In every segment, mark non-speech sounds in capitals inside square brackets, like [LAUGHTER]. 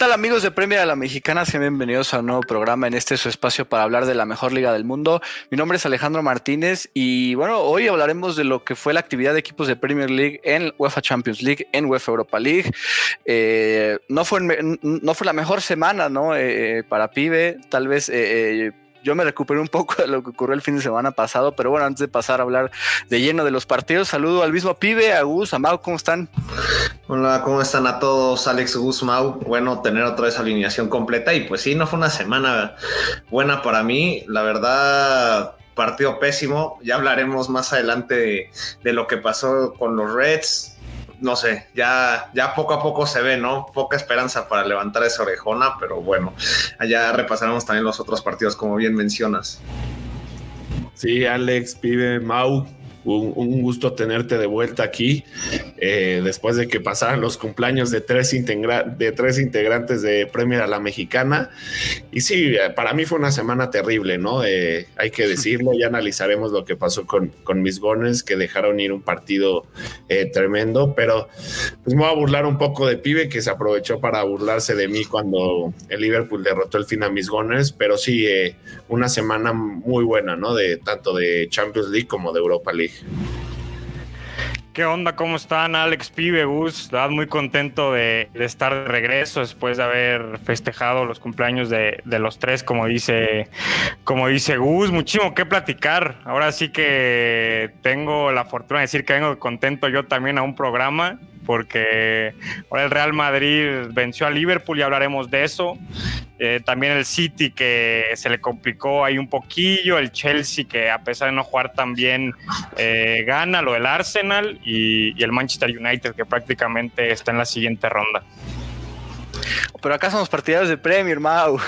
tal amigos de Premier a la Mexicana? Sean bienvenidos a un nuevo programa en este su espacio para hablar de la mejor liga del mundo. Mi nombre es Alejandro Martínez y bueno, hoy hablaremos de lo que fue la actividad de equipos de Premier League en UEFA Champions League, en UEFA Europa League. Eh, no, fue, no fue la mejor semana ¿no? Eh, eh, para Pibe, tal vez yo me recuperé un poco de lo que ocurrió el fin de semana pasado, pero bueno, antes de pasar a hablar de lleno de los partidos, saludo al mismo pibe, a Gus, a Mau, ¿cómo están? Hola, ¿cómo están a todos? Alex, Gus, Mau, bueno, tener otra vez alineación completa y pues sí, no fue una semana buena para mí, la verdad, partido pésimo, ya hablaremos más adelante de, de lo que pasó con los Reds, no sé, ya, ya poco a poco se ve, ¿no? Poca esperanza para levantar esa orejona, pero bueno, allá repasaremos también los otros partidos, como bien mencionas. Sí, Alex, pibe, Mau, un, gusto tenerte de vuelta aquí eh, después de que pasaran los cumpleaños de tres, de tres integrantes de Premier a la Mexicana. Y sí, para mí fue una semana terrible, ¿no? Eh, hay que decirlo, ya analizaremos lo que pasó con, con mis gones, que dejaron ir un partido eh, tremendo, pero pues me voy a burlar un poco de Pibe, que se aprovechó para burlarse de mí cuando el Liverpool derrotó el fin a mis gones, pero sí, una semana muy buena, ¿no? De tanto de Champions League como de Europa League. ¿Qué onda? ¿Cómo están? Alex Pibe, Gus, muy contento de, estar de regreso después de haber festejado los cumpleaños de, los tres, como dice, como dice Gus. Muchísimo que platicar. Ahora sí que tengo la fortuna de decir que vengo contento yo también a un programa porque ahora el Real Madrid venció a Liverpool y hablaremos de eso. Eh, también el City que se le complicó ahí un poquillo, el Chelsea que a pesar de no jugar tan bien eh, gana, lo del Arsenal y, y el Manchester United que prácticamente está en la siguiente ronda. Pero acá somos partidarios de Premier, Mau.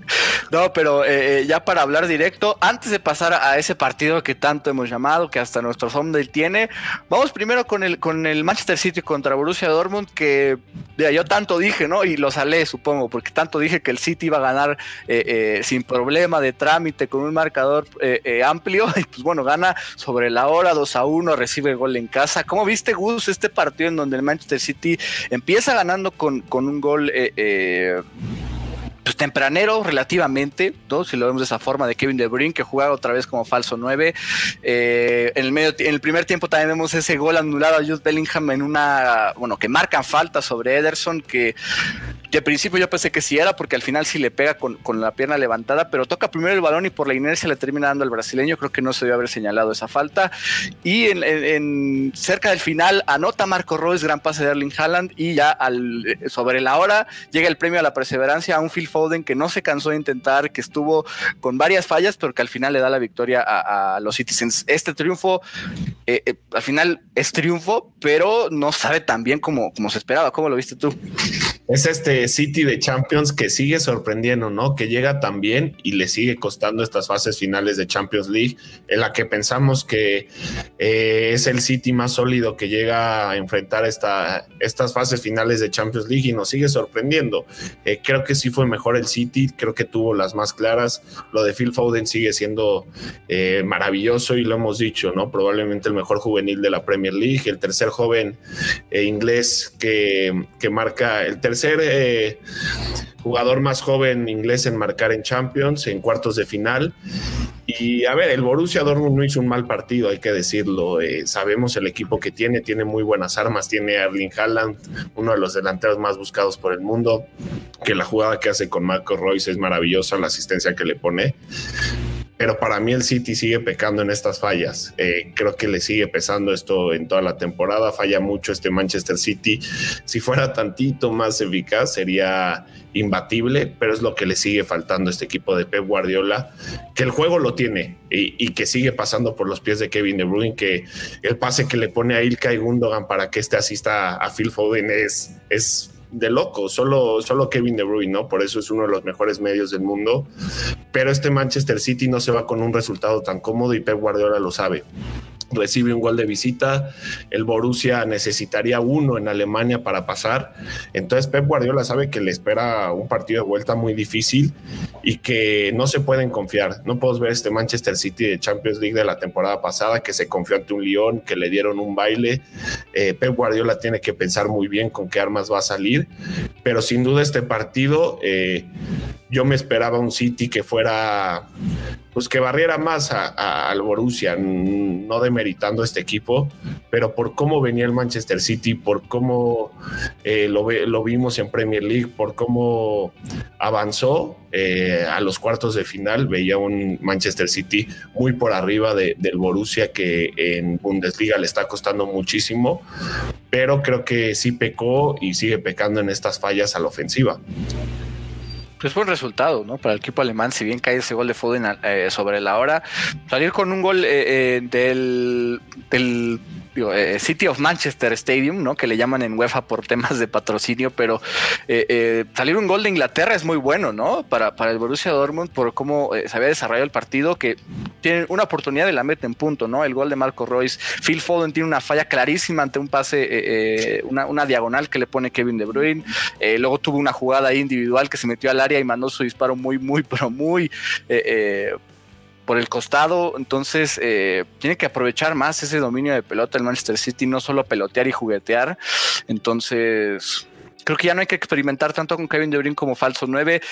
[LAUGHS] no, pero eh, eh, ya para hablar directo, antes de pasar a ese partido que tanto hemos llamado, que hasta nuestro thumbnail tiene, vamos primero con el, con el Manchester City contra Borussia Dortmund, que yo tanto dije, ¿no? Y lo salé, supongo, porque tanto dije que el City iba a ganar eh, sin problema de trámite, con un marcador amplio, [LAUGHS] y pues bueno, gana sobre la hora 2 a 1, recibe el gol en casa. ¿Cómo viste, Gus, este partido en donde el Manchester City empieza ganando con, con un gol eh, pues tempranero relativamente, ¿no? si lo vemos de esa forma, de Kevin De Bruyne, que jugaba otra vez como falso 9. Eh, en, el medio, en el primer tiempo también vemos ese gol anulado a Jude Bellingham en una, bueno, que marcan falta sobre Ederson, que de principio yo pensé que sí era, porque al final sí le pega con, la pierna levantada, pero toca primero el balón y por la inercia le termina dando al brasileño. Creo que no se debe haber señalado esa falta. Y en, cerca del final anota Marco Royce, gran pase de Erling Haaland, y ya al, sobre la hora llega el premio a la perseverancia a un Phil Foden que no se cansó de intentar, que estuvo con varias fallas, pero que al final le da la victoria a, los Citizens. Este triunfo, eh, eh, al final es triunfo, pero no sabe tan bien como, como se esperaba. ¿Cómo lo viste tú? es este City de Champions que sigue sorprendiendo, ¿no? Que llega tan bien y le sigue costando estas fases finales de Champions League, en la que pensamos que eh, es el City más sólido que llega a enfrentar esta, estas fases finales de Champions League y nos sigue sorprendiendo. Eh, creo que sí fue mejor el City, creo que tuvo las más claras. Lo de Phil Foden sigue siendo eh, maravilloso y lo hemos dicho, ¿no? Probablemente el mejor juvenil de la Premier League, el tercer joven inglés que, que marca el tercer jugador más joven inglés en marcar en Champions, en cuartos de final. Y a ver, el Borussia Dortmund no hizo un mal partido, hay que decirlo. Eh, sabemos el equipo que tiene, tiene muy buenas armas, tiene a Erling Haaland, uno de los delanteros más buscados por el mundo, que la jugada que hace con Marco Royce es maravillosa, la asistencia que le pone pero para mí el City sigue pecando en estas fallas. Eh, creo que le sigue pesando esto en toda la temporada. Falla mucho este Manchester City. Si fuera tantito más eficaz, sería imbatible, pero es lo que le sigue faltando a este equipo de Pep Guardiola, que el juego lo tiene y, que sigue pasando por los pies de Kevin De Bruyne, que el pase que le pone a Ilkay Gundogan para que este asista a Phil Foden es, es de loco, solo, solo Kevin De Bruyne, ¿no? Por eso es uno de los mejores medios del mundo. Pero este Manchester City no se va con un resultado tan cómodo y Pep Guardiola lo sabe. Recibe un gol de visita, el Borussia necesitaría uno en Alemania para pasar, entonces Pep Guardiola sabe que le espera un partido de vuelta muy difícil y que no se pueden confiar, no podemos ver este Manchester City de Champions League de la temporada pasada que se confió ante un Lyon, que le dieron un baile, eh, Pep Guardiola tiene que pensar muy bien con qué armas va a salir, pero sin duda este partido eh, yo me esperaba un City que fuera, pues que barriera más al Borussia, no demeritando este equipo, pero por cómo venía el Manchester City, por cómo eh, lo, vimos en Premier League, por cómo avanzó eh, a los cuartos de final, veía un Manchester City muy por arriba del Borussia que en Bundesliga le está costando muchísimo, pero creo que sí pecó y sigue pecando en estas fallas a la ofensiva. Pues buen resultado, ¿no? Para el equipo alemán, si bien cae ese gol de Foden eh, sobre la hora, salir con un gol eh, eh, del, del eh, City of Manchester Stadium, ¿no? Que le llaman en UEFA por temas de patrocinio, pero eh, eh, salir un gol de Inglaterra es muy bueno, ¿no? Para, el Borussia Dortmund por cómo se había desarrollado el partido, que tienen una oportunidad de la meta en punto, ¿no? El gol de Marco Royce. Phil Foden tiene una falla clarísima ante un pase, una, una, diagonal que le pone Kevin De Bruyne. luego tuvo una jugada individual que se metió al área y mandó su disparo muy, muy, pero muy por el costado, entonces eh, tiene que aprovechar más ese dominio de pelota el Manchester City, no solo pelotear y juguetear. Entonces, creo que ya no hay que experimentar tanto con Kevin De Bruyne como falso 9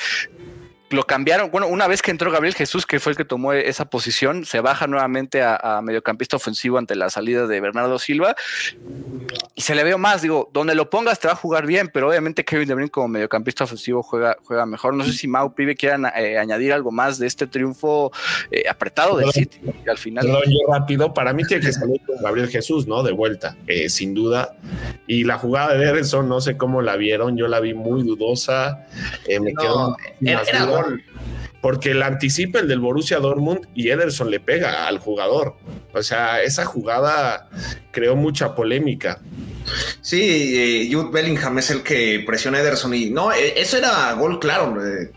lo cambiaron. Bueno, una vez que entró Gabriel Jesús, que fue el que tomó esa posición, se baja nuevamente a, mediocampista ofensivo ante la salida de Bernardo Silva y se le veo más. Digo, donde lo pongas te va a jugar bien, pero obviamente Kevin De Bruyne como mediocampista ofensivo juega, juega mejor. No sé si Mau Pibe quieran eh, añadir algo más de este triunfo eh, apretado del City. al final. yo rápido, para mí tiene que salir con Gabriel Jesús, ¿no? De vuelta, eh, sin duda. Y la jugada de Ederson, no sé cómo la vieron, yo la vi muy dudosa. me quedó Sol. Porque la anticipa el del Borussia Dortmund y Ederson le pega al jugador. O sea, esa jugada creó mucha polémica. Sí, eh, Jude Bellingham es el que presiona a Ederson y no, eh, eso era gol claro, eh,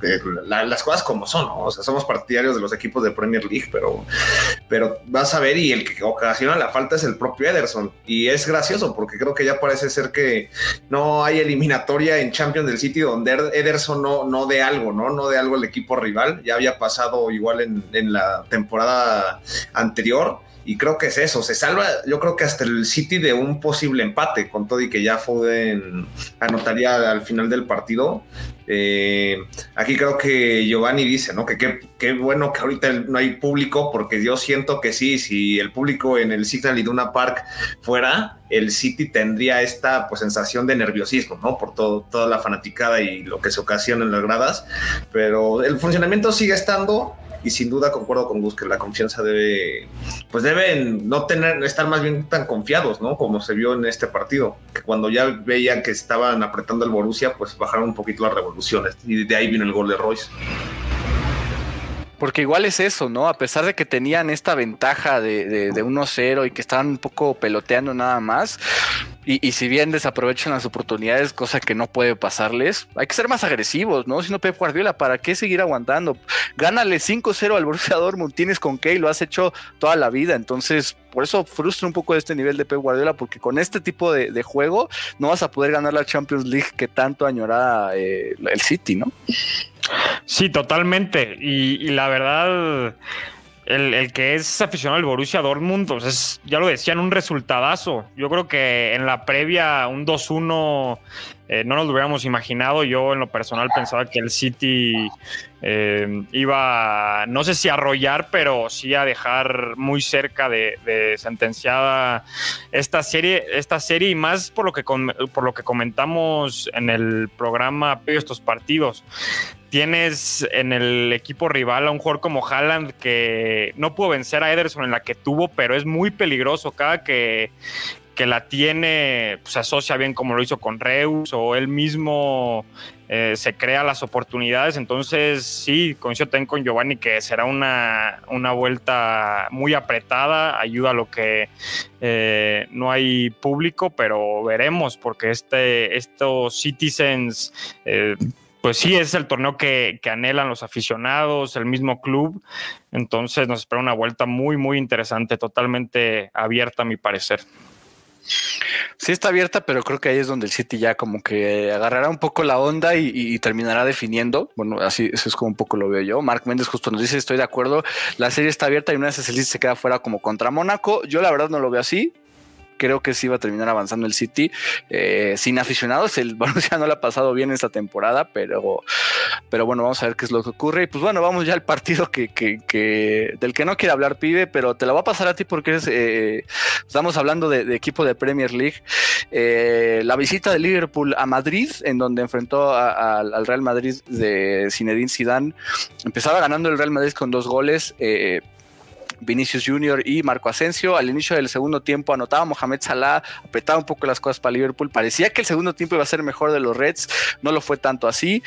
las cosas como son, o sea, somos partidarios de los equipos de Premier League, pero, pero vas a ver y el que ocasiona la falta es el propio Ederson y es gracioso porque creo que ya parece ser que no hay eliminatoria en Champions del City donde Ederson no, no de algo, ¿no? No de algo el equipo rival, ya había pasado igual en, en la temporada anterior y creo que es eso, se salva, yo creo que hasta el City de un posible empate, con todo y que ya Foden anotaría al final del partido. Eh, aquí creo que Giovanni dice, ¿no? Que qué bueno que ahorita no hay público, porque yo siento que sí, si el público en el Signal Iduna Park fuera, el City tendría esta pues, sensación de nerviosismo, ¿no? Por todo, toda la fanaticada y lo que se ocasiona en las gradas, pero el funcionamiento sigue estando y sin duda concuerdo con Gus que la confianza debe, pues deben no tener, estar más bien tan confiados, ¿no? Como se vio en este partido, que cuando ya veían que estaban apretando el Borussia, pues bajaron un poquito las revoluciones y de ahí viene el gol de Royce. Porque igual es eso, ¿no? A pesar de que tenían esta ventaja de, de, de 1-0 y que estaban un poco peloteando nada más, y, si bien desaprovechan las oportunidades, cosa que no puede pasarles, hay que ser más agresivos, ¿no? Si no, Pep Guardiola, ¿para qué seguir aguantando? Gánale 5-0 al Borussia Dortmund, tienes con Key, lo has hecho toda la vida, entonces por eso frustra un poco este nivel de Pep Guardiola, porque con este tipo de, juego no vas a poder ganar la Champions League que tanto añora eh, el City, ¿no? Sí, totalmente. y la verdad, el, que es aficionado al Borussia Dortmund, pues ya lo decían, un resultadazo. Yo creo que en la previa, un 2-1, eh, no nos lo hubiéramos imaginado. Yo, en lo personal, pensaba que el City eh, iba, no sé si a arrollar, pero sí a dejar muy cerca de, sentenciada esta serie, esta serie, y más por lo que, por lo que comentamos en el programa estos partidos tienes en el equipo rival a un jugador como Haaland que no pudo vencer a Ederson en la que tuvo, pero es muy peligroso. Cada que, que la tiene, pues, se asocia bien como lo hizo con Reus o él mismo eh, se crea las oportunidades. Entonces, sí, coincido también con Giovanni que será una, una vuelta muy apretada, ayuda a lo que eh, no hay público, pero veremos, porque este, estos Citizens. Eh, pues sí, es el torneo que, anhelan los aficionados, el mismo club. Entonces nos espera una vuelta muy, muy interesante, totalmente abierta a mi parecer. Sí está abierta, pero creo que ahí es donde el City ya como que agarrará un poco la onda y, terminará definiendo. Bueno, así eso es como un poco lo veo yo. Mark Méndez justo nos dice, estoy de acuerdo, la serie está abierta y una vez el City se queda fuera como contra Mónaco. Yo la verdad no lo veo así creo que sí va a terminar avanzando el City. Eh, sin aficionados, el [LAUGHS] Borussia no le ha pasado bien esta temporada, pero, pero bueno, vamos a ver qué es lo que ocurre. Y pues bueno, vamos ya al partido que, que, del que no quiere hablar, pibe, pero te lo va a pasar a ti porque eh, estamos hablando de, equipo de Premier League. Eh, la visita de Liverpool a Madrid, en donde enfrentó al Real Madrid de Zinedine Zidane, empezaba ganando el Real Madrid con dos goles. Vinicius Junior y Marco Asensio. Al inicio del segundo tiempo anotaba Mohamed Salah, apretaba un poco las cosas para Liverpool. Parecía que el segundo tiempo iba a ser mejor de los Reds, no lo fue tanto así.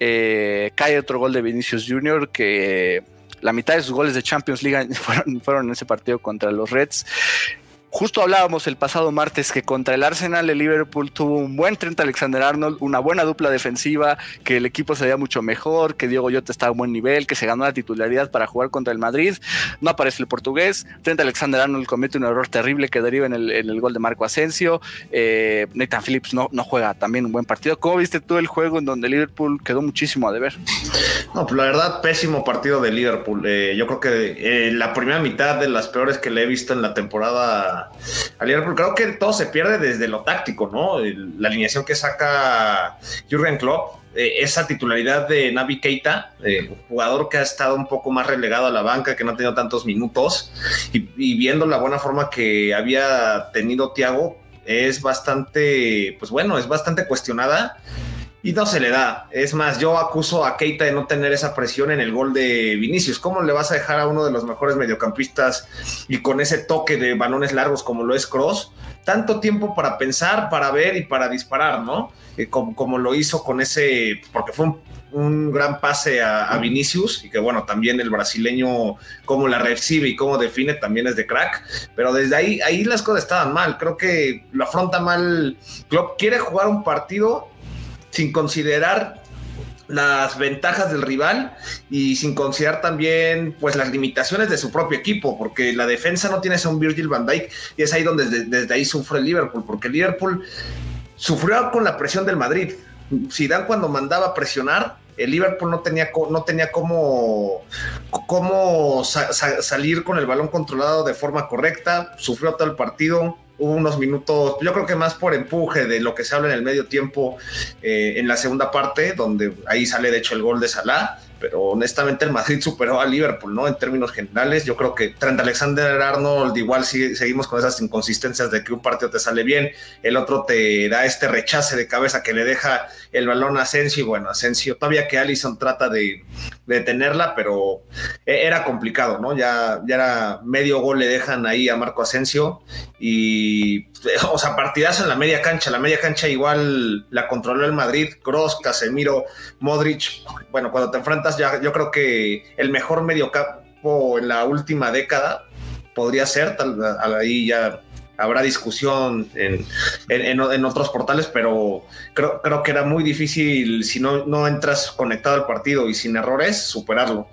Eh, cae otro gol de Vinicius Junior que la mitad de sus goles de Champions League [LAUGHS] fueron, fueron en ese partido contra los Reds. Justo hablábamos el pasado martes que contra el Arsenal el Liverpool tuvo un buen Trent Alexander Arnold, una buena dupla defensiva, que el equipo se veía mucho mejor, que Diego Llota estaba a buen nivel, que se ganó la titularidad para jugar contra el Madrid. No aparece el portugués. Trent Alexander Arnold comete un error terrible que deriva en el, gol de Marco Asensio. Eh, Nathan Phillips no, no juega también un buen partido. ¿Cómo viste tú el juego en donde Liverpool quedó muchísimo a deber? No, pues la verdad, pésimo partido de Liverpool. Eh, yo creo que eh, la primera mitad de las peores que le he visto en la temporada Creo que todo se pierde desde lo táctico, ¿no? La alineación que saca Jurgen Klopp, eh, esa titularidad de Navi Keita, eh, jugador que ha estado un poco más relegado a la banca, que no ha tenido tantos minutos, y, viendo la buena forma que había tenido Thiago, es bastante, pues bueno, es bastante cuestionada y no se le da. Es más, yo acuso a Keita de no tener esa presión en el gol de Vinicius. ¿Cómo le vas a dejar a uno de los mejores mediocampistas y con ese toque de balones largos como lo es Cross? Tanto tiempo para pensar, para ver y para disparar, ¿no? Eh, como, lo hizo con ese, porque fue un, gran pase a, Vinicius y que bueno, también el brasileño, cómo la recibe y cómo define, también es de crack. Pero desde ahí, ahí las cosas estaban mal. Creo que lo afronta mal. Klopp quiere jugar un partido sin considerar las ventajas del rival y sin considerar también pues las limitaciones de su propio equipo, porque la defensa no tiene a un Virgil van Dijk y es ahí donde desde, ahí sufre el Liverpool, porque el Liverpool sufrió con la presión del Madrid. Zidane cuando mandaba presionar, el Liverpool no tenía, no tenía cómo, cómo salir con el balón controlado de forma correcta, sufrió todo el partido, hubo unos minutos, yo creo que más por empuje de lo que se habla en el medio tiempo eh, en la segunda parte, donde ahí sale de hecho el gol de Salah pero honestamente el Madrid superó a Liverpool, ¿no? En términos generales, yo creo que Trent Alexander Arnold igual seguimos con esas inconsistencias de que un partido te sale bien, el otro te da este rechace de cabeza que le deja el balón a Asensio y bueno, Asensio, todavía que Allison trata de, de tenerla, pero e, era complicado, ¿no? Ya, ya era medio gol le dejan ahí a Marco Asensio y, [LAUGHS] o sea, partidazo en la media cancha, la media cancha igual la controló el Madrid, Cross, Casemiro, Modric, bueno, cuando te enfrentas ya, yo creo que el mejor mediocampo en la última década podría ser, tal, ahí ya habrá discusión en, en, otros portales, pero creo, creo, que era muy difícil si no, no entras conectado al partido y sin errores, superarlo.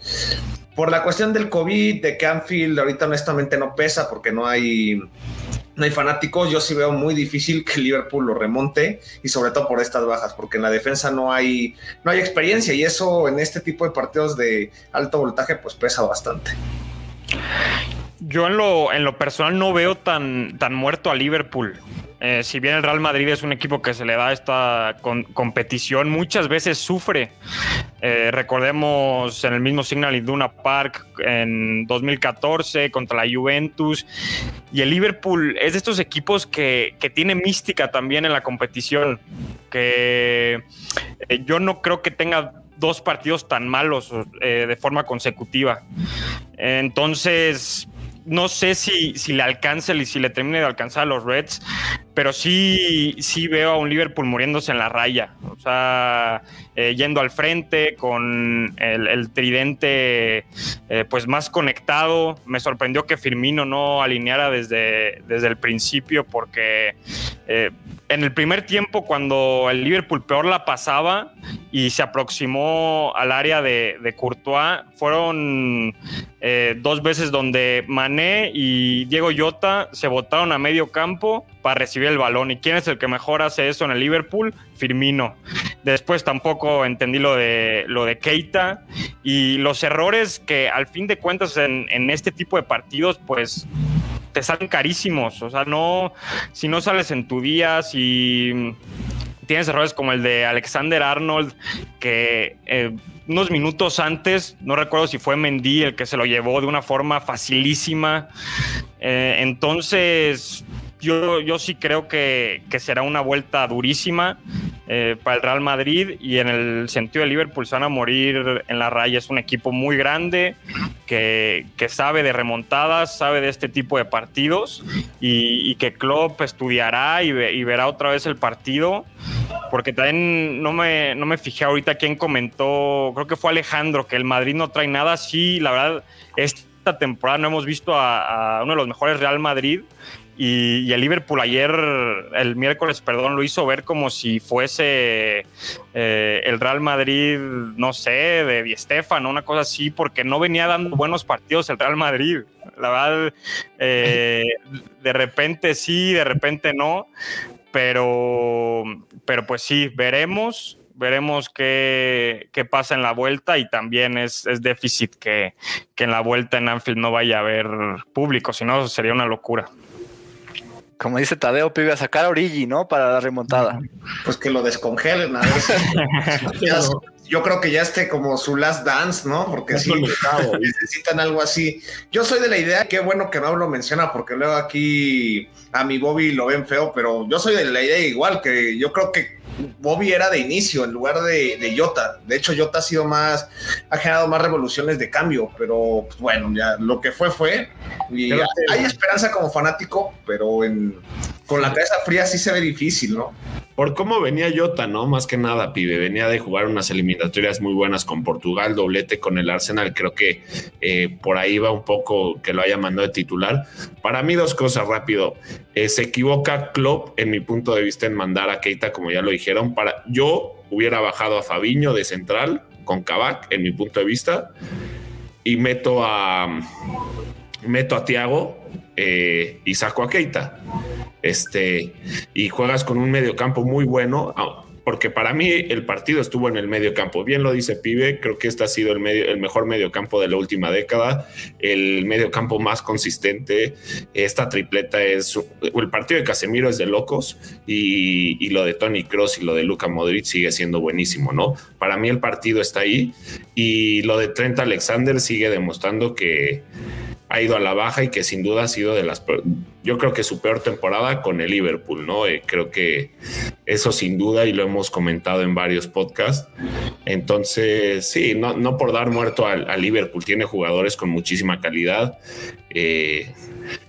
Por la cuestión del COVID, de que Anfield ahorita honestamente no pesa porque no hay no hay fanáticos, yo sí veo muy difícil que Liverpool lo remonte y sobre todo por estas bajas, porque en la defensa no hay, no hay experiencia y eso en este tipo de partidos de alto voltaje pues pesa bastante. Yo en lo, en lo personal no veo tan, tan muerto a Liverpool. Eh, si bien el Real Madrid es un equipo que se le da esta competición, muchas veces sufre. Eh, recordemos en el mismo Signal Iduna Park en 2014 contra la Juventus. Y el Liverpool es de estos equipos que, que tiene mística también en la competición. Que eh, yo no creo que tenga dos partidos tan malos de forma consecutiva. Entonces, no sé si, si le alcance y si le termine de alcanzar a los Reds, pero sí, sí veo a un Liverpool muriéndose en la raya. O sea, eh, yendo al frente con el, tridente eh, pues más conectado. Me sorprendió que Firmino no alineara desde, desde el principio porque eh, en el primer tiempo, cuando el Liverpool peor la pasaba y se aproximó al área de, de Courtois, fueron dos veces donde Mané y Diego Llota se botaron a medio campo para recibir el balón. ¿Y quién es el que mejor hace eso en el Liverpool? Firmino. Después tampoco entendí lo de, lo de Keita y los errores que al fin de cuentas en, este tipo de partidos, pues te salen carísimos. O sea, no, si no sales en tu día, si tienes errores como el de Alexander Arnold, que eh, unos minutos antes, no recuerdo si fue Mendy el que se lo llevó de una forma facilísima. Eh, entonces, yo, yo sí creo que, que será una vuelta durísima. Eh, para el Real Madrid y en el sentido de Liverpool se van a morir en la raya. Es un equipo muy grande que, que sabe de remontadas, sabe de este tipo de partidos y, que Klopp estudiará y, verá otra vez el partido. Porque también no me, no me fijé ahorita quién comentó, creo que fue Alejandro, que el Madrid no trae nada. Sí, la verdad, esta temporada no hemos visto a uno de los mejores Real Madrid y, el Liverpool ayer, el miércoles, perdón, lo hizo ver como si fuese eh, el Real Madrid, no sé, de Di Stefano, una cosa así, porque no venía dando buenos partidos el Real Madrid. La verdad, eh, de repente sí, de repente no, pero, pero pues sí, veremos veremos qué, qué, pasa en la vuelta y también es, es déficit que, que, en la vuelta en Anfield no vaya a haber público, si no sería una locura como dice Tadeo, pibe, a sacar a Origi, ¿no? Para la remontada. Pues que lo descongelen a ver [LAUGHS] Yo creo que ya esté como su last dance, ¿no? Porque sí, [LAUGHS] necesitan algo así. Yo soy de la idea, qué bueno que no lo menciona, porque luego aquí a mi Bobby lo ven feo, pero yo soy de la idea igual, que yo creo que Bobby era de inicio en lugar de, de Jota. De hecho, Jota ha sido más, ha generado más revoluciones de cambio, pero pues, bueno, ya lo que fue, fue. Y hay, hay esperanza como fanático, pero en, con la cabeza fría sí se ve difícil, ¿no? Por cómo venía Jota, ¿no? Más que nada, pibe. Venía de jugar unas eliminatorias muy buenas con Portugal, doblete con el Arsenal. Creo que eh, por ahí va un poco que lo haya mandado de titular. Para mí, dos cosas rápido. Eh, se equivoca Klopp, en mi punto de vista, en mandar a Keita, como ya lo dijeron. Para, yo hubiera bajado a Fabiño de central con Kabak, en mi punto de vista, y meto a meto a Tiago eh, y saco a Keita. Este, y juegas con un mediocampo muy bueno, porque para mí el partido estuvo en el medio campo. Bien lo dice Pibe, creo que este ha sido el, medio, el mejor mediocampo de la última década, el mediocampo más consistente. Esta tripleta es, el partido de Casemiro es de locos y, y lo de Tony Cross y lo de Luca Modric sigue siendo buenísimo, ¿no? Para mí el partido está ahí y lo de Trent Alexander sigue demostrando que ha ido a la baja y que sin duda ha sido de las, yo creo que su peor temporada con el Liverpool, ¿no? Eh, creo que eso sin duda y lo hemos comentado en varios podcasts. Entonces, sí, no, por dar muerto al, al, Liverpool, tiene jugadores con muchísima calidad. Eh,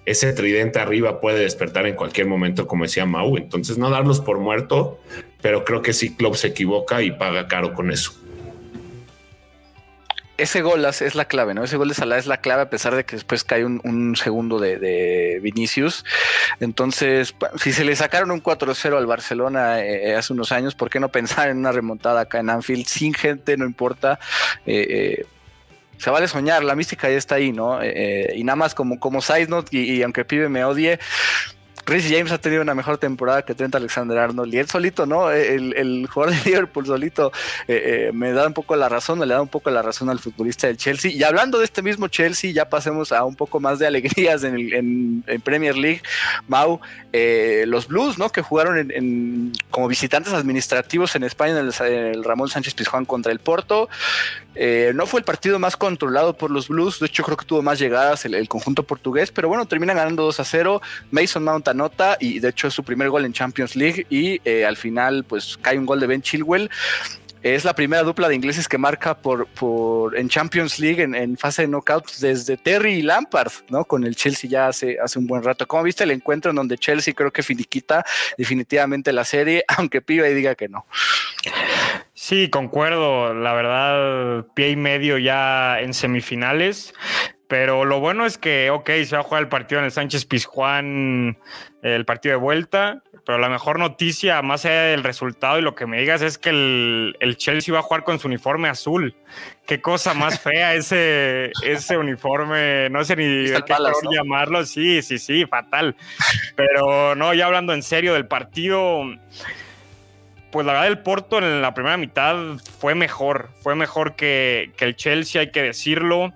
ese tridente arriba puede despertar en cualquier momento, como decía Mau. Entonces, no darlos por muerto, pero creo que sí, Klopp se equivoca y paga caro con eso ese gol es la clave, ¿no? Ese gol de Salah es la clave a pesar de que después cae un, un segundo de, Vinicius. Entonces, si se le sacaron un 4-0 al Barcelona eh, hace unos años, ¿por qué no pensar en una remontada acá en Anfield sin gente? No importa. Eh, eh, se vale soñar, la mística ya está ahí, ¿no? y nada más como, como side y aunque pibe me odie, Chris James ha tenido una mejor temporada que Trent Alexander Arnold y él solito, ¿no? El, el jugador de Liverpool solito eh, eh, me da un poco la razón, me le da un poco la razón al futbolista del Chelsea. Y hablando de este mismo Chelsea, ya pasemos a un poco más de alegrías en, el, Premier League. Mau, eh, los Blues, ¿no? Que jugaron como visitantes administrativos en España en el, Ramón Sánchez Pizjuán contra el Porto. No fue el partido más controlado por los Blues, de hecho creo que tuvo más llegadas el, el conjunto portugués, pero bueno, terminan ganando 2 a 0. Mason Mount anota y de hecho es su primer gol en Champions League y eh, al final pues cae un gol de Ben Chilwell. Es la primera dupla de ingleses que marca por, por en Champions League en, fase de knockouts desde Terry y Lampard, ¿no? Con el Chelsea ya hace, hace un buen rato. ¿Cómo viste el encuentro en donde Chelsea creo que finiquita definitivamente la serie, [LAUGHS] aunque piba y diga que no? Sí, concuerdo. La verdad, pie y medio ya en semifinales. Pero lo bueno es que, ok, se va a jugar el partido en el Sánchez Pizjuán, el partido de vuelta, pero la mejor noticia, más allá del resultado y lo que me digas, es que el, Chelsea va a jugar con su uniforme azul. Qué cosa más fea ese, [LAUGHS] ese uniforme, no sé ni de qué color llamarlo, sí, sí, sí, fatal. Pero no, ya hablando en serio del partido, pues la verdad el Porto en la primera mitad fue mejor, fue mejor que, que el Chelsea, hay que decirlo.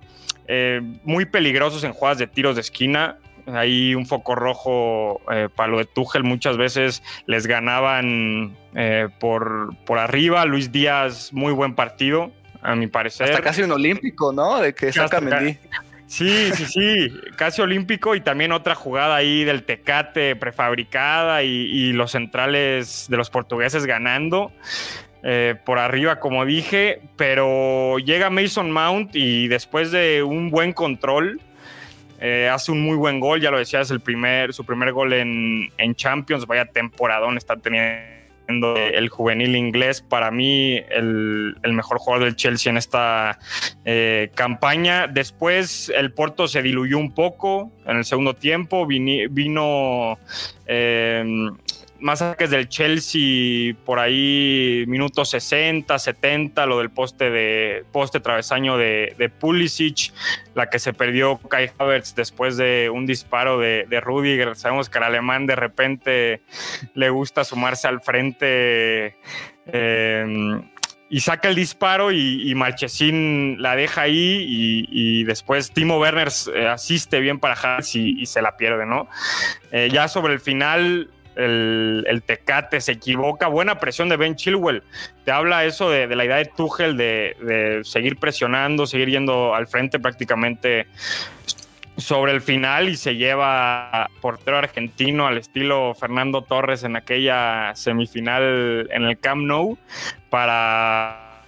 Eh, muy peligrosos en jugadas de tiros de esquina. Ahí un foco rojo eh, para lo de Tuchel. Muchas veces les ganaban eh, por, por arriba. Luis Díaz, muy buen partido, a mi parecer. Hasta casi un olímpico, ¿no? De que saca Mendy. Sí, sí, sí, casi olímpico y también otra jugada ahí del Tecate prefabricada y, y los centrales de los portugueses ganando. Eh, por arriba, como dije, pero llega Mason Mount y después de un buen control, eh, hace un muy buen gol, ya lo decías, el primer, su primer gol en, Champions, vaya temporadón está teniendo el juvenil inglés, para mí el, mejor jugador del Chelsea en esta eh, campaña. Después el Porto se diluyó un poco en el segundo tiempo, vino más que del Chelsea por ahí minutos 60, 70, lo del poste de poste travesaño de, de Pulisic, la que se perdió Kai Havertz después de un disparo de, de Rudiger. Sabemos que al alemán de repente le gusta sumarse al frente. Em, y saca el disparo y, y Marchesín la deja ahí y, después Timo Werner eh, asiste bien para Havertz y, se la pierde, ¿no? Eh, ya sobre el final el, Tecate se equivoca. Buena presión de Ben Chilwell. Te habla eso de, la idea de Tuchel de, seguir presionando, seguir yendo al frente prácticamente sobre el final y se lleva portero argentino al estilo Fernando Torres en aquella semifinal en el Camp Nou para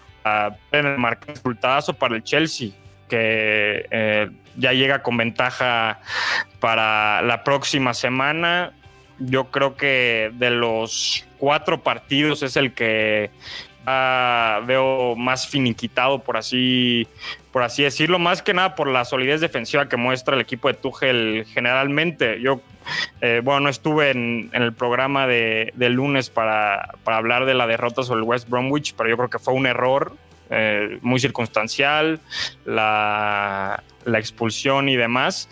marcar resultado para el Chelsea que eh, ya llega con ventaja para la próxima semana yo creo que de los cuatro partidos es el que veo más finiquitado, por así, por así decirlo, más que nada por la solidez defensiva que muestra el equipo de Tuchel generalmente. Yo, eh, bueno, no estuve en, el programa de, lunes para, para, hablar de la derrota sobre el West Bromwich, pero yo creo que fue un error eh, muy circunstancial, la, expulsión y demás.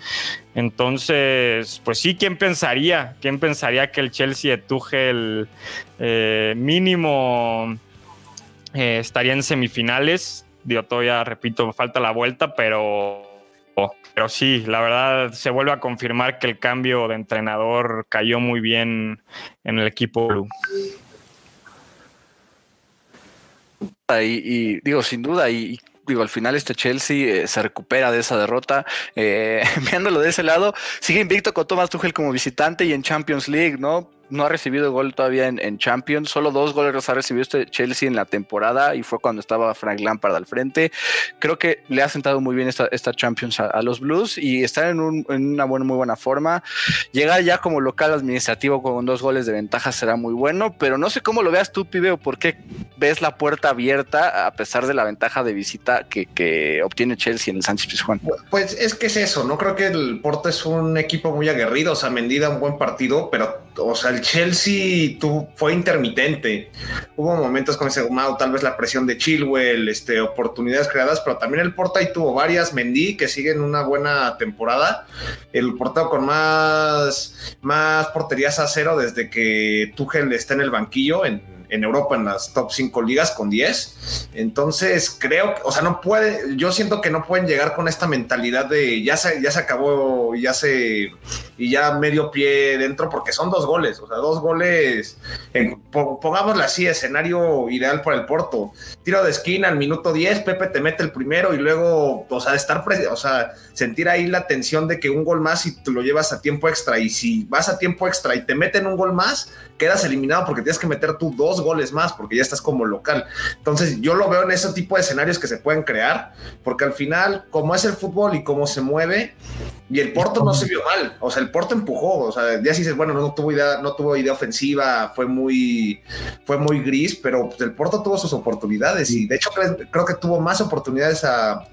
Entonces, pues sí, ¿quién pensaría? ¿Quién pensaría que el Chelsea de Tuchel eh, mínimo eh, estaría en semifinales? Digo, todavía, repito, falta la vuelta, pero, pero sí, la verdad se vuelve a confirmar que el cambio de entrenador cayó muy bien en el equipo blue. Y, digo, sin duda, y, digo, al final este Chelsea eh, se recupera de esa derrota. Eh, [LAUGHS] viéndolo de ese lado, sigue invicto con Thomas Tuchel como visitante y en Champions League, ¿no? No ha recibido gol todavía en, Champions. Solo dos goles ha recibido este Chelsea en la temporada y fue cuando estaba Frank Lampard al frente. Creo que le ha sentado muy bien esta, esta Champions a, los Blues y está en, una buena, muy buena forma. Llegar ya como local administrativo con dos goles de ventaja será muy bueno, pero no sé cómo lo veas tú, Pibe, o por qué ves la puerta abierta a pesar de la ventaja de visita que, obtiene Chelsea en el Sánchez Pizjuán. Pues es que es eso, no creo que el Porto es un equipo muy aguerrido, o sea, Mendida un buen partido, pero, o sea, Chelsea fue intermitente. Hubo momentos con ese Mau, tal vez la presión de Chilwell, este, oportunidades creadas, pero también el Porto ahí tuvo varias. Mendy, que sigue en una buena temporada. El Porto con más, más porterías a cero desde que Tuchel está en el banquillo en en Europa en las top 5 ligas con 10. Entonces, creo, o sea, no puede, yo siento que no pueden llegar con esta mentalidad de ya se, ya se acabó, ya se, y ya medio pie dentro, porque son dos goles, o sea, dos goles, en, pongámosle así, escenario ideal para el Porto. Tiro de esquina al minuto 10, Pepe te mete el primero y luego, o sea, estar, o sea, sentir ahí la tensión de que un gol más y tú lo llevas a tiempo extra, y si vas a tiempo extra y te meten un gol más, quedas eliminado porque tienes que meter tú dos goles más porque ya estás como local. Entonces yo lo veo en ese tipo de escenarios que se pueden crear porque al final, como es el fútbol y cómo se mueve, y el Porto no se vio mal, o sea, el Porto empujó, o sea, ya si dices, bueno, no tuvo idea, no tuvo idea ofensiva, fue muy, fue muy gris, pero pues, el Porto tuvo sus oportunidades y de hecho creo, que tuvo más oportunidades a,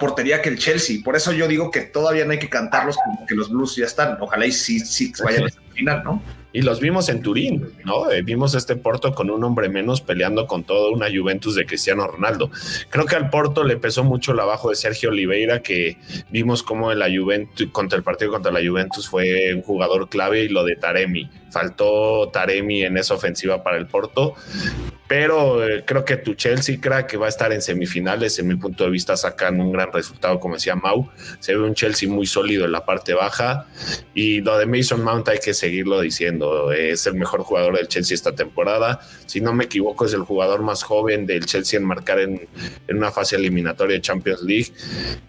portería que el Chelsea. Por eso yo digo que todavía no hay que cantarlos como que los Blues ya están. Ojalá y sí, sí vayan a la final, ¿no? Y los vimos en Turín, ¿no? Eh, vimos este Porto con un hombre menos peleando con toda una Juventus de Cristiano Ronaldo. Creo que al Porto le pesó mucho el abajo de Sergio Oliveira, que vimos como la Juventus, contra el partido contra la Juventus fue un jugador clave y lo de Taremi. Faltó Taremi en esa ofensiva para el Porto pero eh, creo que tu Chelsea, crack, que va a estar en semifinales, en mi punto de vista, sacan un gran resultado, como decía Mau. Se ve un Chelsea muy sólido en la parte baja. Y lo de Mason Mount hay que seguirlo diciendo. Es el mejor jugador del Chelsea esta temporada. Si no me equivoco, es el jugador más joven del Chelsea en marcar en, una fase eliminatoria de Champions League.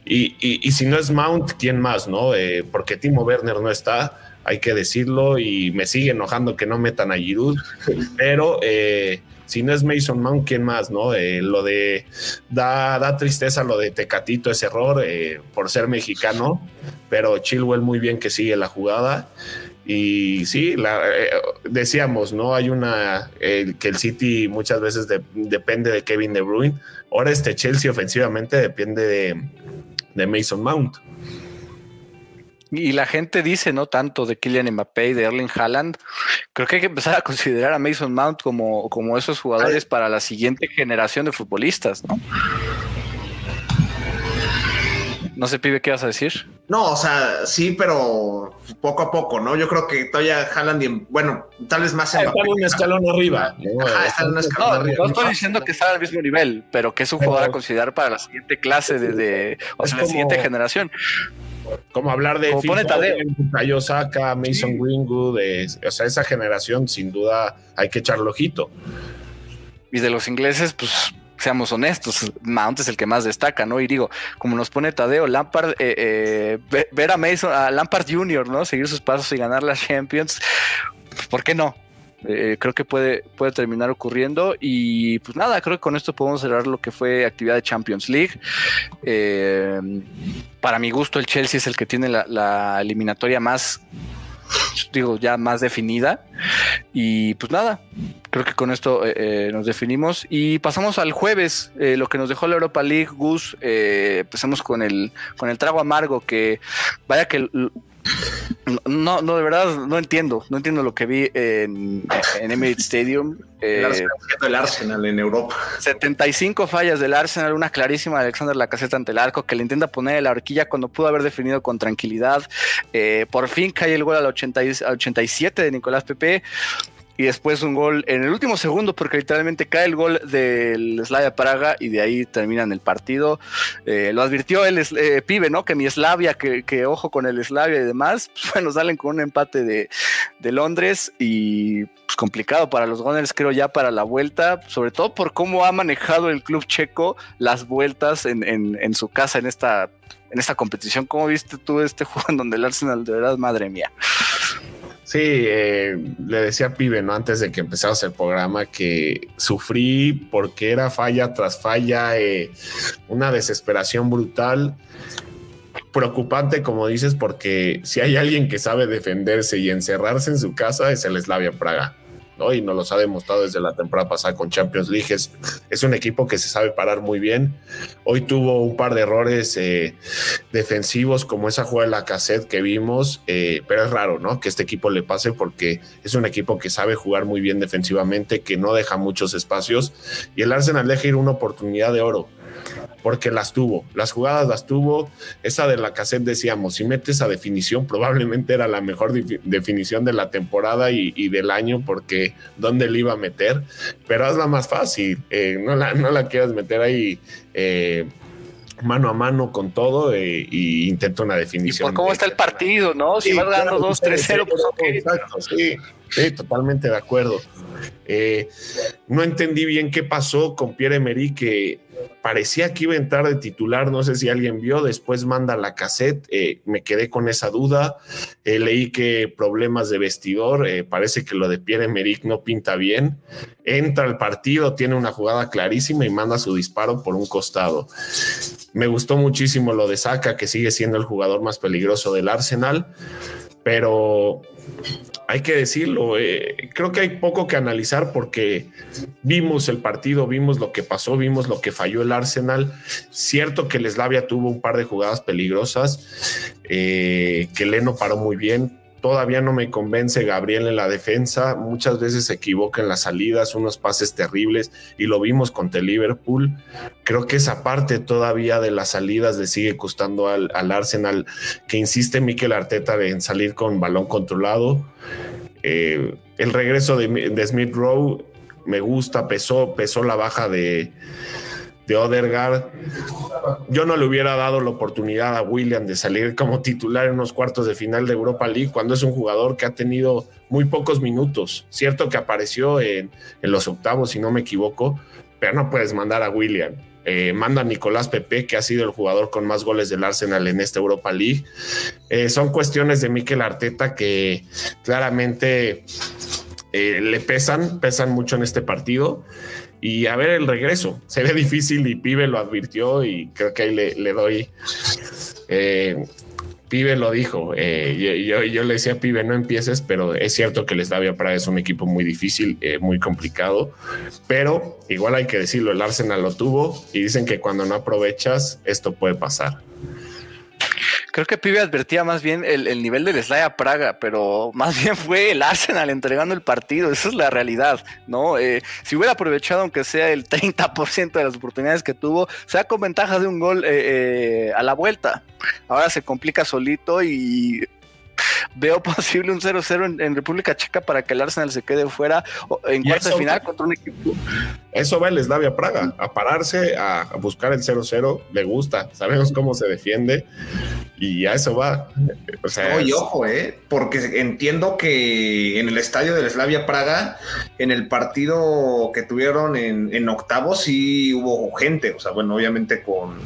Y, si no es Mount, ¿quién más? no? Eh, porque Timo Werner no está hay que decirlo, y me sigue enojando que no metan a Giroud, [LAUGHS] pero eh, si no es Mason Mount, ¿quién más? ¿No? Eh, lo de da, da, tristeza lo de Tecatito, ese error eh, por ser mexicano, pero Chilwell muy bien que sigue la jugada. Y sí, la, eh, decíamos, ¿no? Hay una que el City muchas veces depende de Kevin De Bruyne. Ahora este Chelsea ofensivamente depende de, de Mason Mount. Y la gente dice, no tanto de Kylian Mbappé y de Erling Haaland, creo que hay que empezar a considerar a Mason Mount como, como esos jugadores para la siguiente generación de futbolistas, ¿no? No sé, pibe, ¿qué vas a decir? No, o sea, sí, pero poco a poco, ¿no? Yo creo que todavía Haaland, y, bueno, tal vez más. Está un escalón arriba. no, No estoy diciendo que está al mismo nivel, pero que es un jugador a considerar para la siguiente clase de, o sea, la siguiente generación. Como hablar de Tayo Saka, Mason Greenwood, o sea, esa generación sin duda hay que echarle ojito. Y de los ingleses, pues seamos honestos, Mount es el que más destaca, ¿no? Y digo, como nos pone Tadeo, Lampard, eh, eh, ver a Mason, a Lampard Jr., ¿no? Seguir sus pasos y ganar las Champions, pues, ¿por qué no? Eh, creo que puede, puede terminar ocurriendo. Y pues nada, creo que con esto podemos cerrar lo que fue actividad de Champions League. Eh, para mi gusto, el Chelsea es el que tiene la, eliminatoria más digo, ya más definida. Y pues nada, creo que con esto eh, nos definimos. Y pasamos al jueves, lo que nos dejó la Europa League, Gus. empezamos con el, con el trago amargo, que vaya que no, no, de verdad no entiendo. No entiendo lo que vi en, Emirates Stadium. el Arsenal en Europa. 75 fallas del Arsenal, una clarísima de Alexander Lacazette ante el arco que le intenta poner en la horquilla cuando pudo haber definido con tranquilidad. Eh, por fin cae el gol al, 87 de Nicolás Pepe y después un gol en el último segundo, porque literalmente cae el gol del Slavia Praga y de ahí terminan el partido. Eh, lo advirtió el eh, pibe, ¿no? Que mi Slavia, que, ojo con el Slavia y demás, [LAUGHS] pues bueno, salen con un empate de, Londres y pues, complicado para los Gunners, creo ya para la vuelta, sobre todo por cómo ha manejado el club checo las vueltas en, en su casa en esta, en esta competición. ¿Cómo viste tú este [LAUGHS] juego en donde el Arsenal, de verdad, madre mía? Sí, eh, le decía a Pibe, ¿no? Antes de que empezara el programa, que sufrí porque era falla tras falla, eh, una desesperación brutal. Preocupante, como dices, porque si hay alguien que sabe defenderse y encerrarse en su casa, es el Slavia Praga. Y nos los ha demostrado desde la temporada pasada con Champions League. Es, un equipo que se sabe parar muy bien. Hoy tuvo un par de errores eh, defensivos, como esa jugada de la cassette que vimos, eh, pero es raro, ¿no? Que este equipo le pase porque es un equipo que sabe jugar muy bien defensivamente, que no deja muchos espacios y el Arsenal deja ir una oportunidad de oro porque las tuvo, las jugadas las tuvo. Esa de la cassette decíamos, si metes esa definición, probablemente era la mejor definición de la temporada y, del año, porque ¿dónde le iba a meter? Pero la más fácil, eh, no, la, no la quieras meter ahí. Eh, mano a mano con todo e, intenta una definición. Y por cómo está el partido, ¿no? Si vas ganando 2-3-0, pues Exacto, sí, sí, totalmente de acuerdo. no entendí bien qué pasó con Pierre Emery, que parecía que iba a entrar de titular, no sé si alguien vio, después manda la cassette, eh, me quedé con esa duda, eh, leí que problemas de vestidor, eh, parece que lo de Pierre Emerick no pinta bien, entra al partido, tiene una jugada clarísima y manda su disparo por un costado. Me gustó muchísimo lo de Saka, que sigue siendo el jugador más peligroso del Arsenal pero hay que decirlo, eh, creo que hay poco que analizar porque vimos el partido, vimos lo que pasó, vimos lo que falló el Arsenal. Cierto que el tuvo un par de jugadas peligrosas, eh, que Leno paró muy bien, todavía no me convence Gabriel en la defensa. Muchas veces se equivoca en las salidas, unos pases terribles y lo vimos contra Liverpool. Creo que esa parte todavía de las salidas le sigue costando al, Arsenal, que insiste Mikel Arteta en salir con balón controlado. Eh, el regreso de, de Smith Rowe me gusta, pesó, pesó la baja de, de Odergaard. Yo no le hubiera dado la oportunidad a William de salir como titular en unos cuartos de final de Europa League cuando es un jugador que ha tenido muy pocos minutos. Cierto que apareció en, los octavos, si no me equivoco, pero no puedes mandar a William. Eh, manda a Nicolás Pepe, que ha sido el jugador con más goles del Arsenal en esta Europa League. Eh, son cuestiones de Mikel Arteta que claramente eh, le pesan, pesan mucho en este partido y a ver el regreso. Se ve difícil y Pibe lo advirtió y creo que ahí le, doy. Eh, Pibe lo dijo. Eh, yo, yo, le decía a Pibe, no empieces, pero es cierto que el Slavia Praga es un equipo muy difícil, eh, muy complicado. Pero igual hay que decirlo: el Arsenal lo tuvo y dicen que cuando no aprovechas, esto puede pasar. Creo que Pibe advertía más bien el, nivel del Slaya Praga, pero más bien [LAUGHS] fue el Arsenal entregando el partido. Esa es la realidad, ¿no? Eh, si hubiera aprovechado, aunque sea el [LAUGHS] 30% de las oportunidades que tuvo, sea con ventaja de un gol eh, eh, a la vuelta. Ahora se complica solito y veo [LAUGHS] posible un 0-0 en, República Checa para que el Arsenal se quede fuera en cuarto de final contra un equipo. Eso va el Slavia Praga, a pararse, a, buscar el 0-0, le gusta, sabemos cómo se defiende y a eso va. O sea, ojo, ¿eh? porque entiendo que en el estadio del Slavia Praga, en el partido que tuvieron en, en octavos, sí hubo gente, o sea, bueno, obviamente con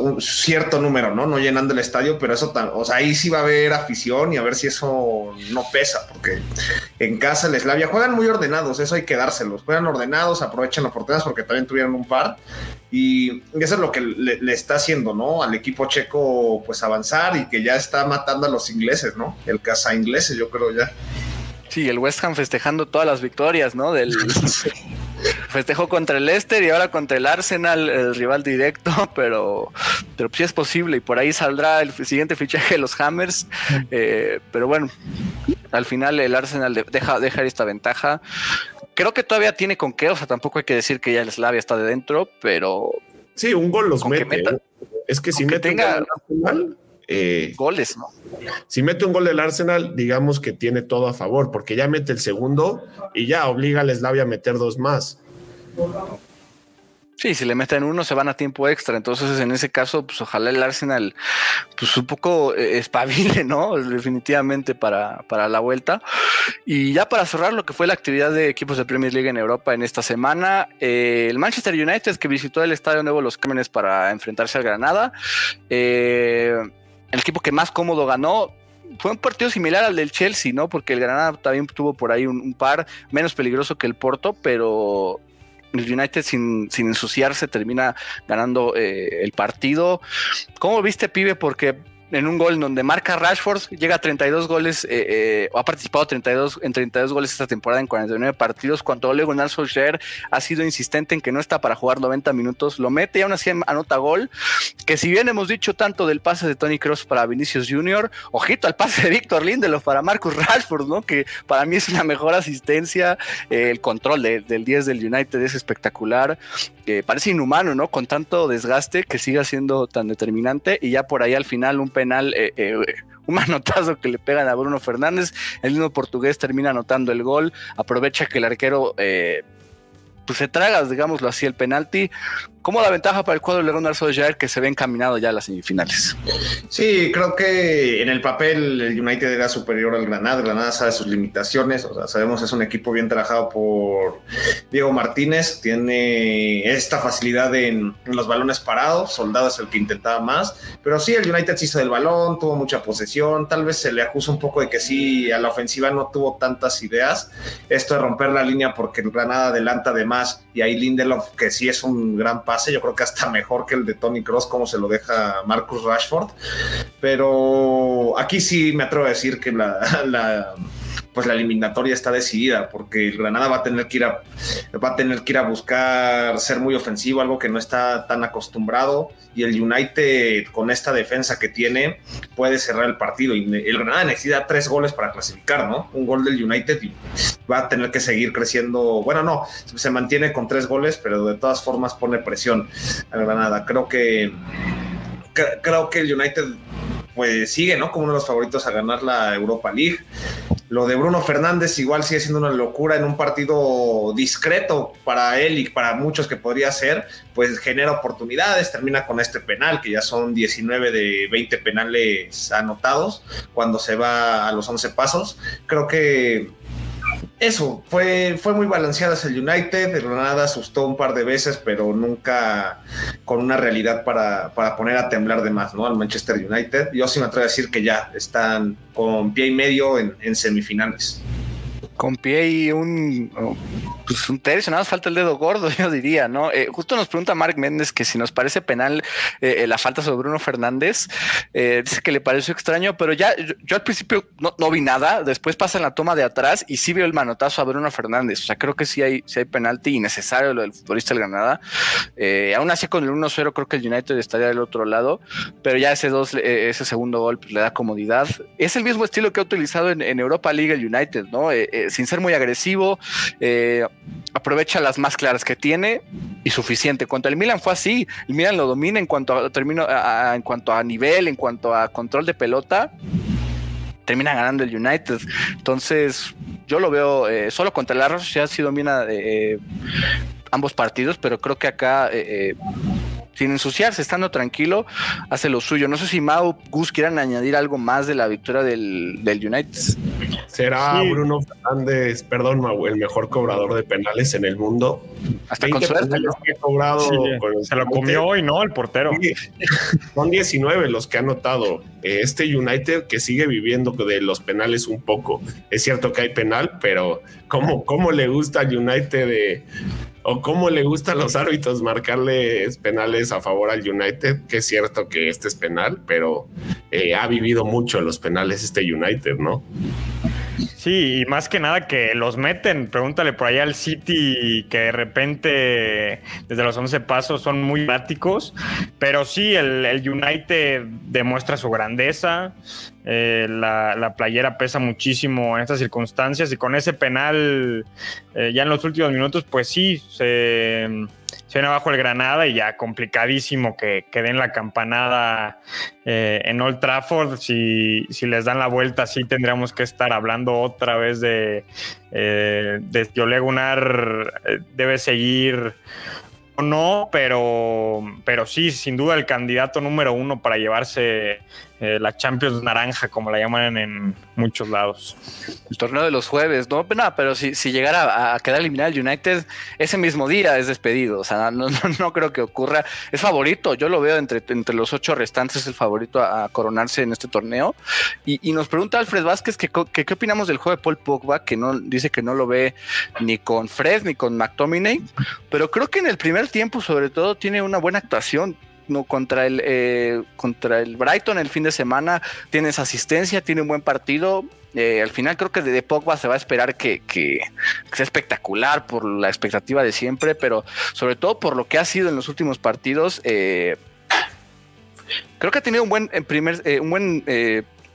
un cierto número, ¿no? No llenando el estadio, pero eso, o sea, ahí sí va a haber afición y a ver si eso no pesa, porque en casa el Slavia juegan muy ordenados, eso hay que dárselos, juegan ordenados, aprovechan oportunidades porque también tuvieron un par y eso es lo que le, está haciendo, ¿no? Al equipo checo, pues avanzar y que ya está matando a los ingleses, ¿no? El casa ingleses, yo creo ya. Sí, el West Ham festejando todas las victorias, ¿no? Del [LAUGHS] festejó contra el Leicester y ahora contra el Arsenal, el rival directo, [LAUGHS] pero, pero sí es posible y por ahí saldrá el siguiente fichaje de los Hammers. Eh, pero bueno, al final el Arsenal deja, dejar esta ventaja creo que todavía tiene con qué, o sea, tampoco hay que decir que ya el Slavia está de dentro, pero. Sí, un gol los mete. ¿eh? es que si mete tenga eh, goles, ¿no? Si mete un gol del Arsenal, digamos que tiene todo a favor, porque ya mete el segundo y ya obliga al Slavia a meter dos más. Sí, si le meten uno se van a tiempo extra. Entonces, en ese caso, pues ojalá el Arsenal, pues un poco eh, espabile, ¿no? Definitivamente para, para la vuelta. Y ya para cerrar lo que fue la actividad de equipos de Premier League en Europa en esta semana, eh, el Manchester United que visitó el Estadio Nuevo Los Cármenes para enfrentarse al Granada. Eh, el equipo que más cómodo ganó, fue un partido similar al del Chelsea, ¿no? Porque el Granada también tuvo por ahí un, par menos peligroso que el Porto, pero el United sin, sin ensuciarse termina ganando eh, el partido. ¿Cómo viste, pibe? Porque en un gol donde marca Rashford, llega a 32 goles, eh, eh, o ha participado 32, en 32 goles esta temporada en 49 partidos, cuando Ole Gunnar Solskjaer ha sido insistente en que no está para jugar 90 minutos, lo mete y aún así anota gol, que si bien hemos dicho tanto del pase de Tony Cross para Vinicius Jr., ojito al pase de Víctor Lindelof para Marcus Rashford, ¿no? Que para mí es una mejor asistencia, eh, el control del 10 del United es espectacular, parece inhumano, ¿no? Con tanto desgaste que siga siendo tan determinante y ya por ahí al final un penal, eh, eh, un [LAUGHS] manotazo que le pegan a Bruno Fernández, el mismo portugués termina anotando el gol, aprovecha que el arquero eh, pues se traga, digámoslo así, el penalti, ¿Cómo la ventaja para el cuadro de Ronald que se ve encaminado ya a las semifinales? Sí, creo que en el papel el United era superior al Granada. Granada sabe sus limitaciones. O sea, sabemos es un equipo bien trabajado por Diego Martínez. Tiene esta facilidad en, los balones parados. Soldado es el que intentaba más. Pero sí, el United se hizo del balón, tuvo mucha posesión. Tal vez se le acusa un poco de que sí, a la ofensiva no tuvo tantas ideas. Esto de romper la línea porque el Granada adelanta de más. Y ahí Lindelof, que sí es un gran yo creo que hasta mejor que el de Tony Cross, como se lo deja Marcus Rashford. Pero aquí sí me atrevo a decir que la [LAUGHS] pues la eliminatoria está decidida, porque el Granada va a tener que ir a, va a tener que ir a buscar ser muy ofensivo, algo que no está tan acostumbrado, y el United con esta defensa que tiene puede cerrar el partido. Y el Granada necesita tres goles para clasificar, ¿no? Un gol del United y va a tener que seguir creciendo. Bueno, no, se mantiene con tres goles, pero de todas formas pone presión al Granada. Creo que creo que el United pues sigue, ¿no? Como uno de los favoritos a ganar la Europa League. Lo de Bruno Fernández igual sigue siendo una locura en un partido discreto para él y para muchos que podría ser, pues genera oportunidades, termina con este penal, que ya son 19 de 20 penales anotados cuando se va a los 11 pasos. Creo que eso, fue, fue muy balanceada el United, de Granada asustó un par de veces, pero nunca con una realidad para, poner a temblar de más, ¿no? Al Manchester United. Yo sí me atrevo a decir que ya están con pie y medio en semifinales con pie y un, pues un tercio, nada más falta el dedo gordo, [LAUGHS] yo diría, ¿no? Eh, justo nos pregunta Mark Méndez que si nos parece penal eh, eh, la falta sobre Bruno Fernández, dice que le pareció extraño, pero ya yo, al principio no, vi nada, después pasa en la toma de atrás y sí veo el manotazo a Bruno Fernández, o sea, creo que sí hay, sí hay penalti innecesario lo del futbolista del Granada, aún así con el 1-0 creo que el United estaría del otro lado, pero ya ese dos, ese segundo gol pues, le da comodidad, es el mismo estilo que ha utilizado en, Europa League el United, ¿no? Sin ser muy agresivo, eh, aprovecha las más claras que tiene y suficiente. Cuanto el Milan fue así, el Milan lo domina en cuanto a, termino, en cuanto a nivel, en cuanto a control de pelota termina ganando el United. Entonces, yo lo veo eh, solo contra Arroz, ya ha sido domina eh, ambos partidos, pero creo que acá sin ensuciarse, estando tranquilo, hace lo suyo. No sé si Mau, Gus quieran añadir algo más de la victoria del, United. Será Bruno Fernández, perdón, Mau, el mejor cobrador de penales en el mundo. Hasta con suerte. cobrado se lo comió hoy, ¿no? El portero. Son 19 los que ha notado. Eh, este United que sigue viviendo de los penales un poco. Es cierto que hay penal, pero ¿cómo, cómo le gusta al United de o cómo le gustan los árbitros marcarles penales a favor al United, que es cierto que este es penal, pero eh, ha vivido mucho los penales este United, ¿no? Sí, y más que nada que los meten. Pregúntale por allá al City que de repente desde los 11 pasos son muy prácticos. Pero sí, el, United demuestra su grandeza. Eh, la, playera pesa muchísimo en estas circunstancias y con ese penal eh, ya en los últimos minutos, pues sí, se se viene abajo el Granada y ya complicadísimo que, que den la campanada eh, en Old Trafford. Si, si, les dan la vuelta, sí tendríamos que estar hablando otra vez de, eh, de eh, debe seguir no, pero, pero sí, sin duda el candidato número uno para llevarse eh, la Champions naranja, como la llaman en muchos lados. El torneo de los jueves, ¿no? No, pero si, si llegara a, quedar eliminado el United, ese mismo día es despedido. O sea, no, no, creo que ocurra. Es favorito, yo lo veo entre, entre los ocho restantes, es el favorito a, coronarse en este torneo. Y, nos pregunta Alfred Vázquez que, qué opinamos del juego de Paul Pogba, que no dice que no lo ve ni con Fred ni con McTominay, pero creo que en el primer tiempo, sobre todo, tiene una buena actuación contra el, eh, contra el Brighton el fin de semana. Tienes asistencia, tiene un buen partido. Eh, al final creo que de, Pogba se va a esperar que, sea espectacular por la expectativa de siempre, pero sobre todo por lo que ha sido en los últimos partidos. Eh, creo que ha tenido un buen primer, un buen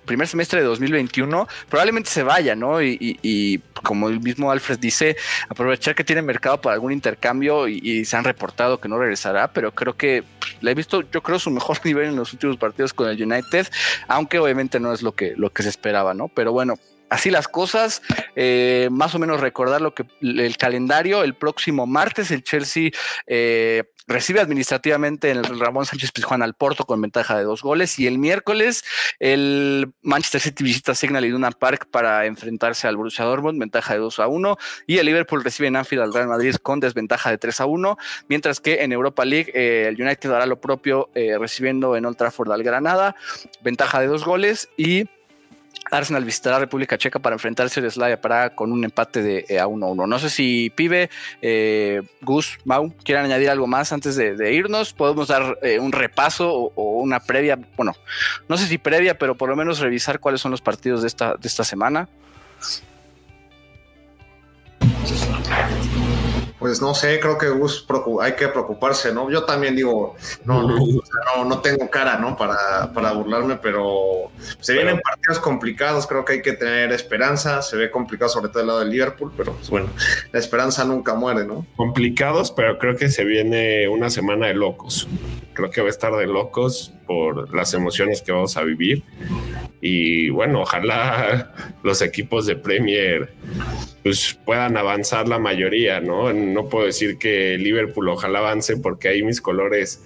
primer semestre de 2021, probablemente se vaya, ¿no? Y, como el mismo Alfred dice, aprovechar que tiene mercado para algún intercambio y, se han reportado que no regresará, pero creo que le he visto, yo creo, su mejor [LAUGHS] nivel en los últimos partidos con el United, aunque obviamente no es lo que, lo que se esperaba, ¿no? Pero bueno, así las cosas. Eh, más o menos recordar lo que el calendario. El próximo martes el Chelsea eh, recibe administrativamente en el Ramón Sánchez Pizjuán al Porto con ventaja de dos goles. Y el miércoles el Manchester City visita Signal Iduna Park para enfrentarse al Borussia Dortmund, ventaja de 2 a 1. Y el Liverpool recibe en Anfield al Real Madrid con desventaja de 3 a 1. Mientras que en Europa League eh, el United hará lo propio recibiendo en Old Trafford al Granada, ventaja de dos goles y Arsenal visitará República Checa para enfrentarse a Slavia Praga con un empate de eh, a 1-1. No sé si Pibe, eh, Gus, Mau, quieren añadir algo más antes de, irnos. Podemos dar eh, un repaso o, una previa, bueno, no sé si previa, pero por lo menos revisar cuáles son los partidos de esta, de esta semana. Pues no sé, creo que hay que preocuparse, ¿no? Yo también digo, no, no, no, tengo cara, ¿no? Para, para burlarme, pero se vienen partidos complicados, creo que hay que tener esperanza, se ve complicado sobre todo el lado del Liverpool, pero pues bueno, la esperanza nunca muere, ¿no? Complicados, pero creo que se viene una semana de locos. Creo que va a estar de locos por las emociones que vamos a vivir. Y bueno, ojalá los equipos de Premier pues puedan avanzar la mayoría, ¿no? No puedo decir que Liverpool ojalá avance porque ahí mis colores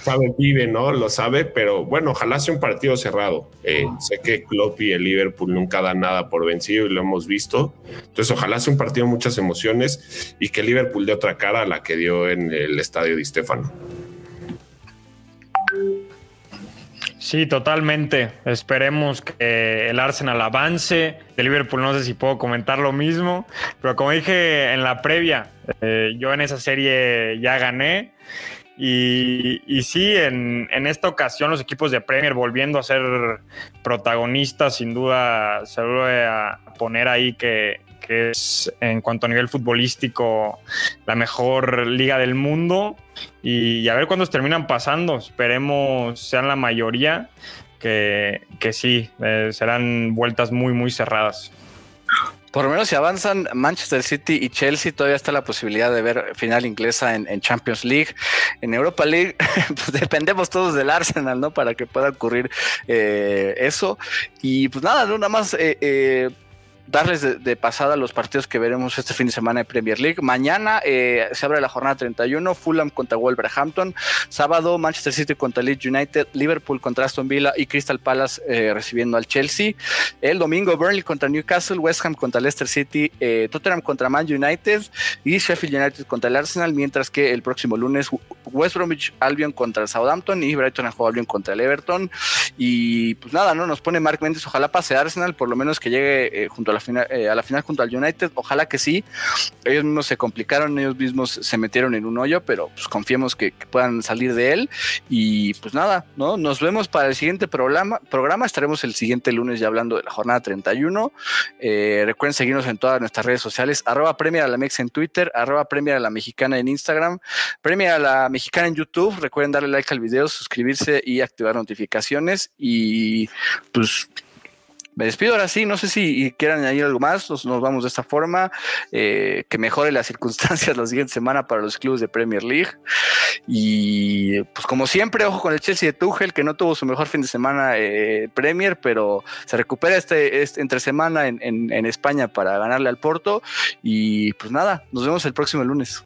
sabe vive, ¿no? Lo sabe, pero bueno, ojalá sea un partido cerrado. Eh, sé que Klopp y el Liverpool nunca dan nada por vencido y lo hemos visto. Entonces, ojalá sea un partido de muchas emociones y que Liverpool dé otra cara a la que dio en el estadio de Stefano. Sí, totalmente. Esperemos que el Arsenal avance. De Liverpool no sé si puedo comentar lo mismo, pero como dije en la previa, eh, yo en esa serie ya gané. Y, sí, en, en, esta ocasión los equipos de Premier volviendo a ser protagonistas, sin duda se vuelve a poner ahí que es en cuanto a nivel futbolístico la mejor liga del mundo. Y, a ver cuándo terminan pasando. Esperemos sean la mayoría, que, que sí, eh, serán vueltas muy, muy cerradas. Por lo menos si avanzan Manchester City y Chelsea, todavía está la posibilidad de ver final inglesa en, Champions League. En Europa League, [LAUGHS] pues dependemos todos del Arsenal, ¿no? Para que pueda ocurrir eh, eso. Y pues nada, nada más eh darles de, pasada los partidos que veremos este fin de semana en Premier League. Mañana eh, se abre la jornada 31, Fulham contra Wolverhampton. Sábado, Manchester City contra Leeds United, Liverpool contra Aston Villa y Crystal Palace eh, recibiendo al Chelsea. El domingo, Burnley contra Newcastle, West Ham contra Leicester City, eh, Tottenham contra Man United y Sheffield United contra el Arsenal, mientras que el próximo lunes West Bromwich Albion contra el Southampton y Brighton and Albion contra el Everton. Y pues nada, ¿no? Nos pone Mark Mendes, ojalá pase Arsenal, por lo menos que llegue junto a la final, eh, la final junto al United. Ojalá que sí. Ellos mismos se complicaron, ellos mismos se metieron en un hoyo, pero pues confiemos que, puedan salir de él. Y pues nada, ¿no? Nos vemos para el siguiente programa. programa. Estaremos el siguiente lunes ya hablando de la jornada 31. Eh, recuerden seguirnos en todas nuestras redes sociales, arroba Premier a la Mex en Twitter, arroba Premier a la Mexicana en Instagram, Premier a la Mexicana en YouTube. Recuerden darle like al video, suscribirse y activar notificaciones. Y pues me despido ahora sí, no sé si quieran añadir algo más, nos, vamos de esta forma, eh, que mejore las circunstancias [LAUGHS] la siguiente semana para los clubes de Premier League. Y pues como siempre, ojo con el Chelsea de Tuchel, que no tuvo su mejor fin de semana eh, Premier, pero se recupera este, este entre semana en, en España para ganarle al Porto. Y pues nada, nos vemos el próximo lunes.